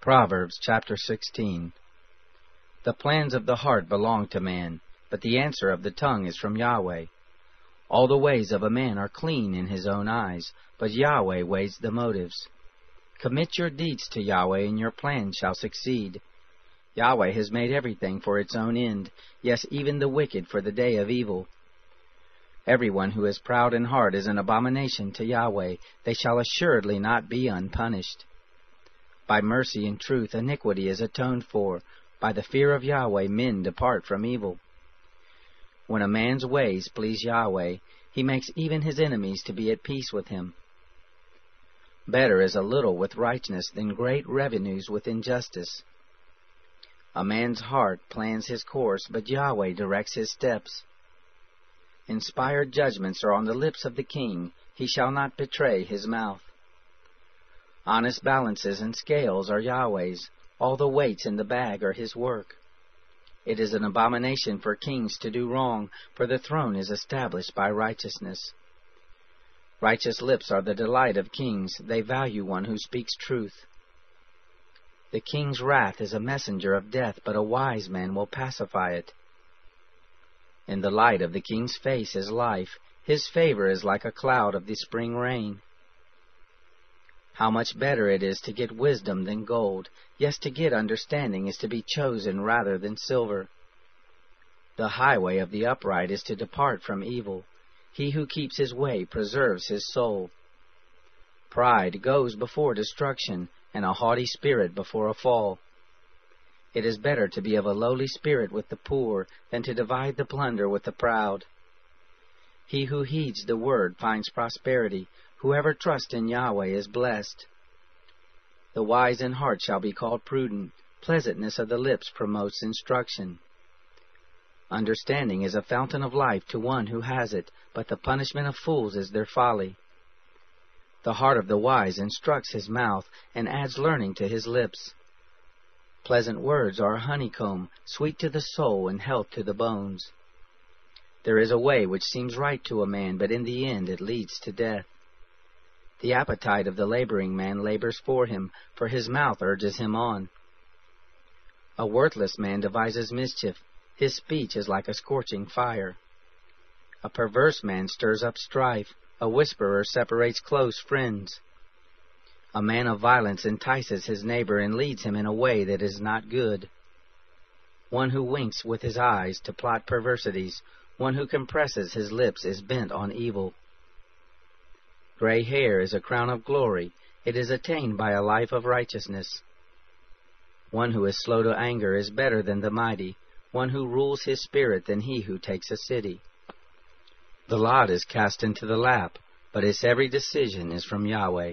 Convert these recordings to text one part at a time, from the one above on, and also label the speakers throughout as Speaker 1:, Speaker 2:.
Speaker 1: Proverbs chapter 16 The plans of the heart belong to man, but the answer of the tongue is from Yahweh. All the ways of a man are clean in his own eyes, but Yahweh weighs the motives. Commit your deeds to Yahweh, and your plans shall succeed. Yahweh has made everything for its own end, yes, even the wicked for the day of evil. Everyone who is proud in heart is an abomination to Yahweh. They shall assuredly not be unpunished. By mercy and truth iniquity is atoned for. By the fear of Yahweh men depart from evil. When a man's ways please Yahweh, he makes even his enemies to be at peace with him. Better is a little with righteousness than great revenues with injustice. A man's heart plans his course, but Yahweh directs his steps. Inspired judgments are on the lips of the king. He shall not betray his mouth. Honest balances and scales are Yahweh's. All the weights in the bag are his work. It is an abomination for kings to do wrong, for the throne is established by righteousness. Righteous lips are the delight of kings. They value one who speaks truth. The king's wrath is a messenger of death, but a wise man will pacify it. In the light of the king's face is life. His favor is like a cloud of the spring rain. How much better it is to get wisdom than gold. Yes, to get understanding is to be chosen rather than silver. The highway of the upright is to depart from evil. He who keeps his way preserves his soul. Pride goes before destruction, and a haughty spirit before a fall. It is better to be of a lowly spirit with the poor than to divide the plunder with the proud. He who heeds the word finds prosperity. Whoever trusts in Yahweh is blessed. The wise in heart shall be called prudent. Pleasantness of the lips promotes instruction. Understanding is a fountain of life to one who has it, but the punishment of fools is their folly. The heart of the wise instructs his mouth, and adds learning to his lips. Pleasant words are a honeycomb, sweet to the soul and health to the bones. There is a way which seems right to a man, but in the end it leads to death. The appetite of the laboring man labors for him, for his mouth urges him on. A worthless man devises mischief. His speech is like a scorching fire. A perverse man stirs up strife. A whisperer separates close friends. A man of violence entices his neighbor and leads him in a way that is not good. One who winks with his eyes to plot perversities, one who compresses his lips is bent on evil. Gray hair is a crown of glory. It is attained by a life of righteousness. One who is slow to anger is better than the mighty, one who rules his spirit than he who takes a city. The lot is cast into the lap, but its every decision is from Yahweh.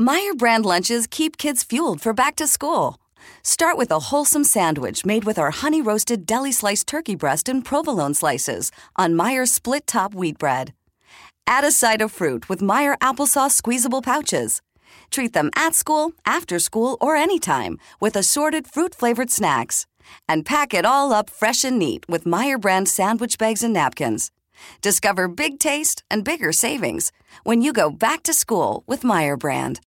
Speaker 2: Meijer brand lunches keep kids fueled for back to school. Start with a wholesome sandwich made with our honey roasted deli sliced turkey breast and provolone slices on Meijer split top wheat bread. Add a side of fruit with Meijer applesauce squeezable pouches. Treat them at school, after school, or anytime with assorted fruit flavored snacks. And pack it all up fresh and neat with Meijer brand sandwich bags and napkins. Discover big taste and bigger savings when you go back to school with Meijer brand.